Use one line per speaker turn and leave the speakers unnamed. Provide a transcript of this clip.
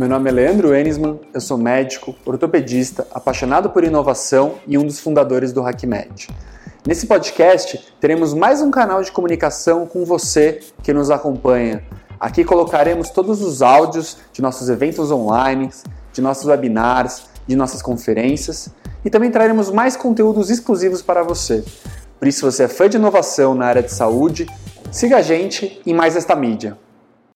Meu nome é Leandro Enisman, eu sou médico, ortopedista, apaixonado por inovação e um dos fundadores do HackMed. Nesse podcast, teremos mais um canal de comunicação com você que nos acompanha. Aqui colocaremos todos os áudios de nossos eventos online, de nossos webinars, de nossas conferências e também traremos mais conteúdos exclusivos para você. Por isso, se você é fã de inovação na área de saúde, siga a gente em mais esta mídia.